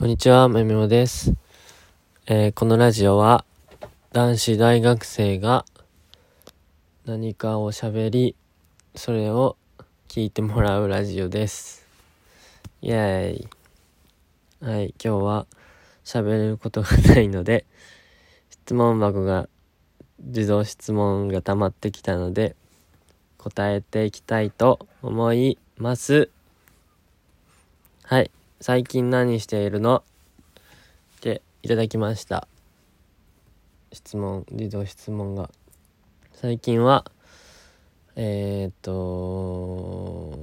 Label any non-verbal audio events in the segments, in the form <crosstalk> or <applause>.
こんにちは、めめもです、えー、このラジオは男子大学生が何かを喋り、それを聞いてもらうラジオです。イェーイ。はい、今日は喋ることがないので、質問箱が、自動質問が溜まってきたので、答えていきたいと思います。はい。最近何しているの？っていただきました。質問、自動質問が。最近は、えっ、と、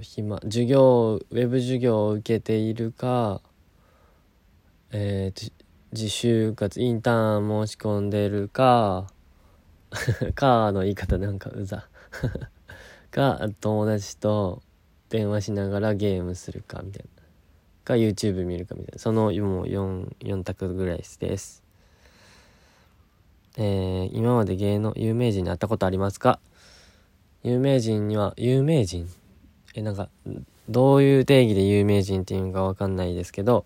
暇、授業、ウェブ授業を受けているか、えー、自就活、インターン申し込んでるか、<laughs> かの言い方なんかうざ。<laughs> か、友達と電話しながらゲームするかみたいな。か YouTube 見るかみたいな。そのも 4, 4択ぐらいです。えー、今まで芸能有名人に会ったことありますか？有名人には有名人？えなんかどういう定義で有名人っていうのかわかんないですけど、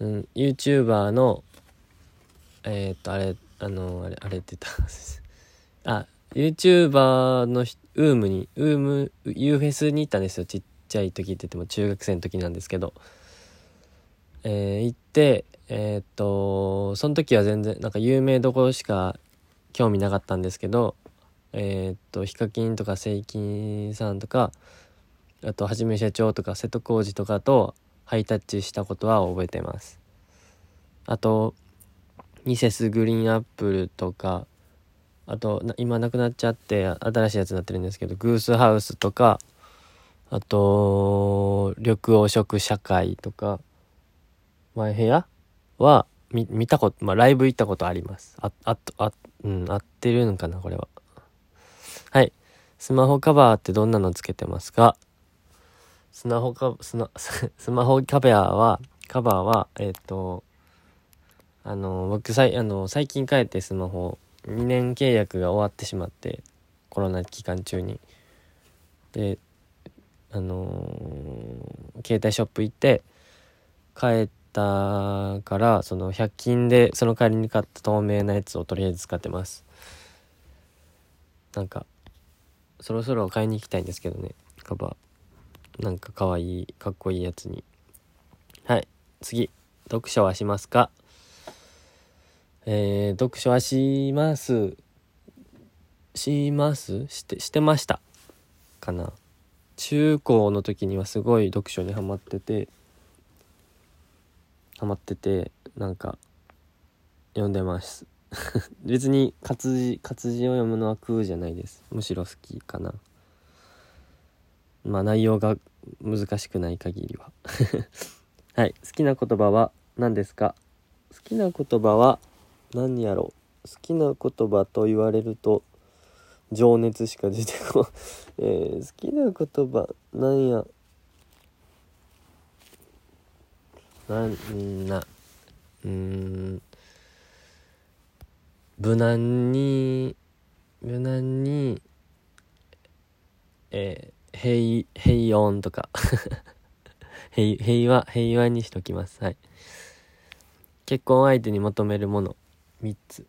うん、YouTuber のえー、っとあれあのあれあれって言ったあ YouTuber のウームにウーム U フェスに行ったんですよちっちゃい時って言っても中学生の時なんですけどえー、行って、えー、っと、その時は全然、なんか有名どころしか興味なかったんですけど、えー、っと、ヒカキンとかセイキンさんとか、あと、はじめ社長とか瀬戸康史とかとハイタッチしたことは覚えてます。あと、ミセスグリーンアップルとか、あと、今なくなっちゃって新しいやつになってるんですけど、グースハウスとか、あと、緑黄色社会とか、マイ部屋は見見たこと、まあ、ライブ行ったことあります。あ、あ、あ、うん、合ってるのかな、これは。はい。スマホカバーってどんなのつけてますか？スマホカ、スマ、<laughs> スマホカバーは、カバーは、えっ、ー、と、あの、僕さい、あの、最近帰ってスマホ、2年契約が終わってしまって、コロナ期間中に。で、あのー、携帯ショップ行って、帰ったからその100均でその代わりに買った透明なやつをとりあえず使ってます。なんかそろそろ買いに行きたいんですけどね。カバー。なんかかわいいかっこいいやつに。はい。次。読書はしますか？えー、読書はします。します？してしてました。かな。中高の時にはすごい読書にハマっててハマっててなんか読んでます。<laughs> 別に活字活字を読むのは苦じゃないです。むしろ好きかな。まあ内容が難しくない限りは。<laughs> はい。好きな言葉は何ですか？好きな言葉は何やろう？好きな言葉と言われると情熱しか出てこない <laughs> えー、好きな言葉なんや。なんな。うん。無難に無難にえー、平平穏とか。<laughs> 平平和平和にしときます。はい。結婚相手に求めるもの3つ。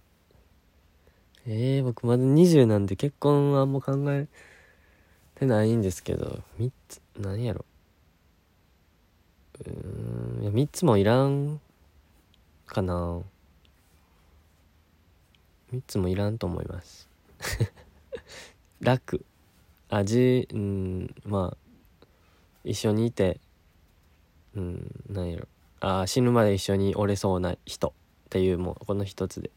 えー、僕まだ20なんで結婚はあんま考えてないんですけど。3つ何やろ。うーんいや3つもいらんかな。3つもいらんと思います。<laughs> 楽。味うんまあ一緒にいて。うん何やろ。あ死ぬまで一緒におれそうな人っていうもうこの一つで。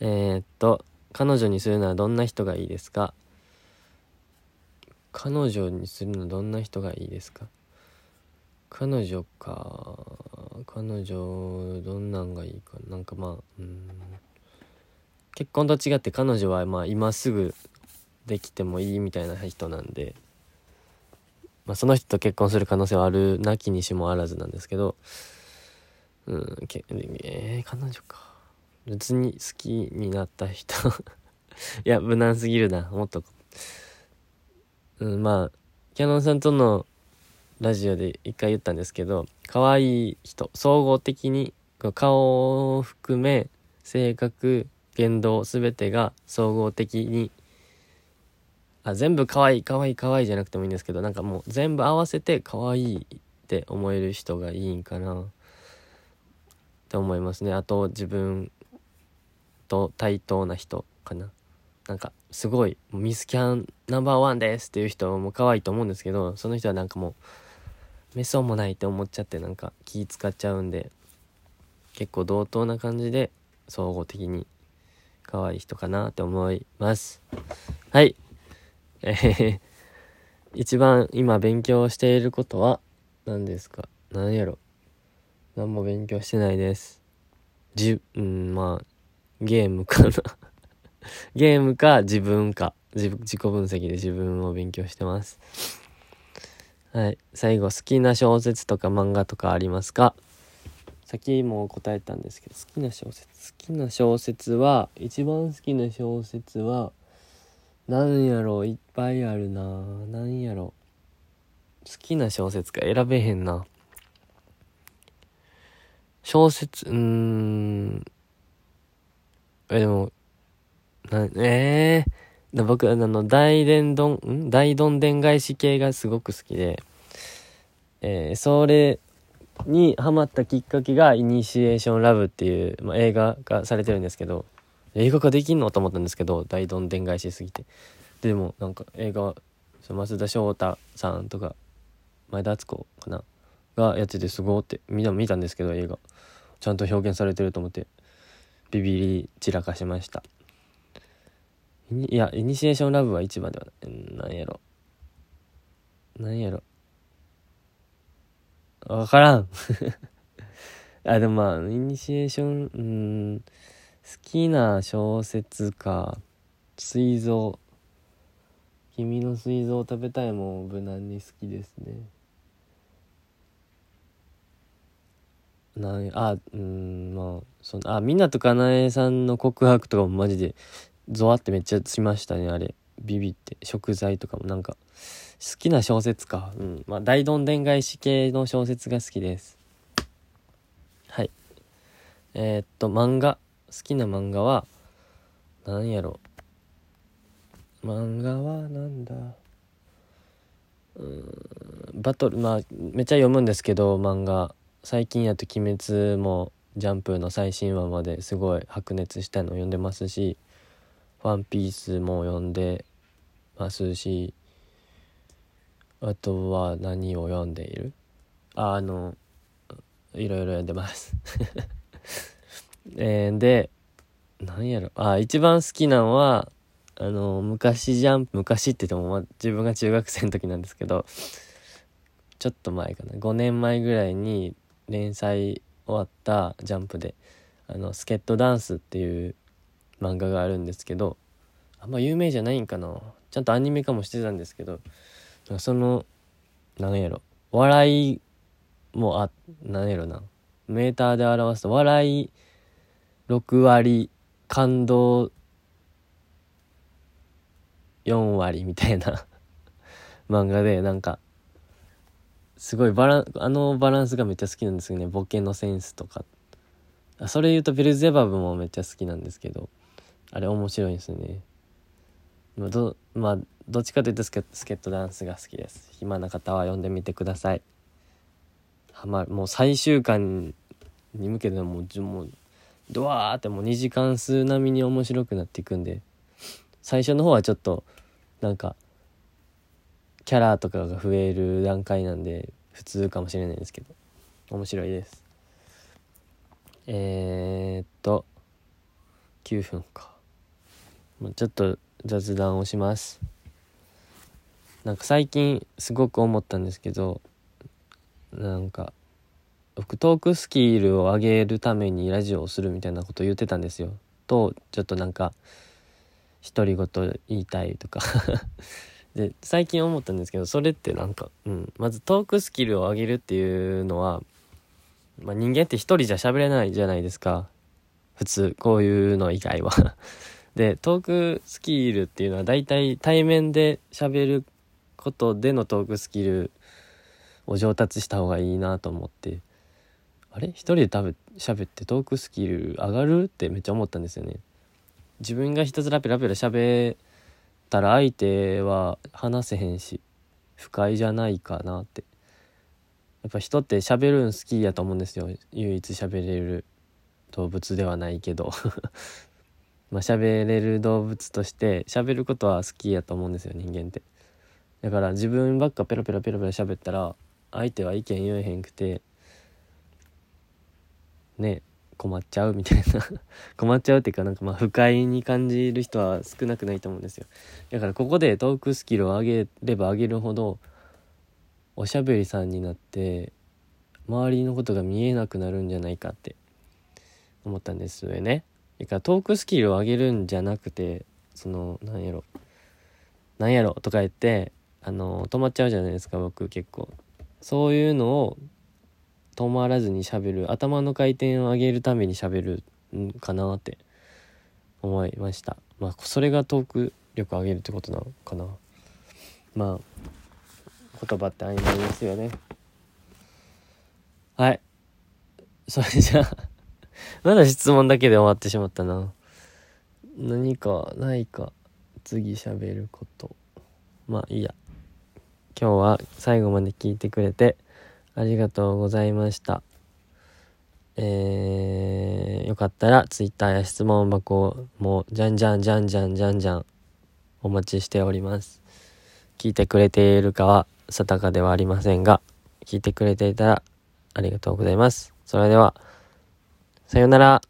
えー、っと彼女にするのはどんな人がいいですか？彼女にするのはどんな人がいいですか？彼女か。彼女どんなんがいいか？なんかまあ結婚と違って彼女はまあ今すぐできてもいいみたいな人なんで、まあ、その人と結婚する可能性はあるなきにしもあらずなんですけどうんけえー、彼女か。別に好きになった人。<laughs> いや無難すぎるな。もっと。うんまあキャノンさんとのラジオで一回言ったんですけど可愛い人。総合的に顔を含め性格言動全てが総合的にあ全部可愛い可愛い可愛いじゃなくてもいいんですけどなんかもう全部合わせて可愛いって思える人がいいんかな。って思いますね。あと自分と対等な人かな？なんかすごいミスキャンナンバーワンですっていう人も可愛いと思うんですけどその人はなんかもうめそうもないって思っちゃってなんか気使っちゃうんで結構同等な感じで総合的に可愛い人かなって思います。はい。えー、一番今勉強していることは何ですか？何やろ？何も勉強してないです。じうんまあゲームかな <laughs> ゲームか自分か自自己分析で自分を勉強してます。はい。最後、好きな小説とか漫画とかありますか？先も答えたんですけど、好きな小説。好きな小説は、一番好きな小説は、なんやろいっぱいあるななんやろ好きな小説か選べへんな。小説、うーん。え、でも、なええー、僕、あの、大伝どん、ん？大どんでん返し系がすごく好きで、えー、それにハマったきっかけが、イニシエーションラブっていう、まあ、映画がされてるんですけど、映画化できんのと思ったんですけど、大どんでん返しすぎて。でも、なんか映画、増田翔太さんとか、前田敦子かな？がやっててすごーって見た見たんですけど映画。ちゃんと表現されてると思って。ビビり散らかしましたいや、イニシエーションラブは一番ではない。なんやろ。なんやろ。わからん。<laughs> あ、でもまあ、イニシエーション、うん、好きな小説か。水蔵。君の水蔵食べたいも無難に好きですね。なんあ、うん、まあ、その、あ、湊かなえさんの告白とかもマジでゾワってめっちゃしましたねあれ。ビビって。食材とかも。なんか好きな小説か。うん。まあ大どんでん返し系の小説が好きです。はい。えー、っと漫画。好きな漫画は何やろ。漫画はなんだ。うん。バトルまあめっちゃ読むんですけど漫画。最近やと「鬼滅」もジャンプの最新話まですごい白熱したのを読んでますしワンピースも読んでますし、あとは何を読んでいる？ああの、いろいろ読んでます <laughs> えー、で、何やろ？あ、一番好きなのは、あの、昔ジャンプ、昔って言っても、ま自分が中学生の時なんですけど、ちょっと前かな。5年前ぐらいに連載終わったジャンプで、あの、スケットダンスっていう漫画があるんですけどあんま有名じゃないんかな。ちゃんとアニメ化もしてたんですけどその何やろ。笑いもあ何やろな。メーターで表すと笑い6割感動4割みたいな <laughs> 漫画でなんかすごいバランあのバランスがめっちゃ好きなんですよねボケのセンスとかそれ言うとベルゼバブもめっちゃ好きなんですけどあれ面白いですね。まあ、どまあ、どっちかというとスケスケットダンスが好きです。暇な方は読んでみてください。はまもう最終巻に向けてもうもうドワーってもう2時間数並みに面白くなっていくんで最初の方はちょっとなんかキャラとかが増える段階なんで普通かもしれないですけど。面白いです。えー、っと9分か。ちょっと雑談をします。なんか最近すごく思ったんですけどなんか僕トークスキルを上げるためにラジオをするみたいなこと言ってたんですよ。とちょっとなんか独り言言いたいとか。で最近思ったんですけどそれってなんか、うん、まずトークスキルを上げるっていうのは、まあ、人間って一人じゃ喋れないじゃないですか。普通こういうの以外は。<laughs> でトークスキルっていうのは大体対面で喋ることでのトークスキルを上達した方がいいなと思って。あれ？一人で多分喋ってトークスキル上がる？ってめっちゃ思ったんですよね。自分がひたすらペラペラ喋ったら相手は話せへんし不快じゃないかなって。やっぱ人って喋るん好きやと思うんですよ。唯一喋れる動物ではないけど。<laughs> まあ喋れる動物として喋ることは好きやと思うんですよ人間って。だから自分ばっかペラペラペラペラ喋ったら相手は意見言えへんくてね困っちゃうみたいな。<laughs> 困っちゃうっていうかなんかまあ不快に感じる人は少なくないと思うんですよ。だからここでトークスキルを上げれば上げるほどおしゃべりさんになって周りのことが見えなくなるんじゃないかって思ったんですよね。だからトークスキルを上げるんじゃなくてそのなんやろなんやろとか言ってあの止まっちゃうじゃないですか僕結構。そういうのを止まらずにしゃべる頭の回転を上げるためにしゃべるんかなって。思いました。まあそれがトーク力上げるってことなのかな。まあ言葉って曖昧ですよね。はい。それじゃあ <laughs> まだ質問だけで終わってしまったな。何かないか次喋ること。まあいいや。今日は最後まで聞いてくれてありがとうございました。えー、よかったら Twitter や質問箱もじゃんじゃんじゃんじゃんじゃんじゃんお待ちしております。聞いてくれているかは定かではありませんが、聞いてくれていたらありがとうございます。それでは、さようなら。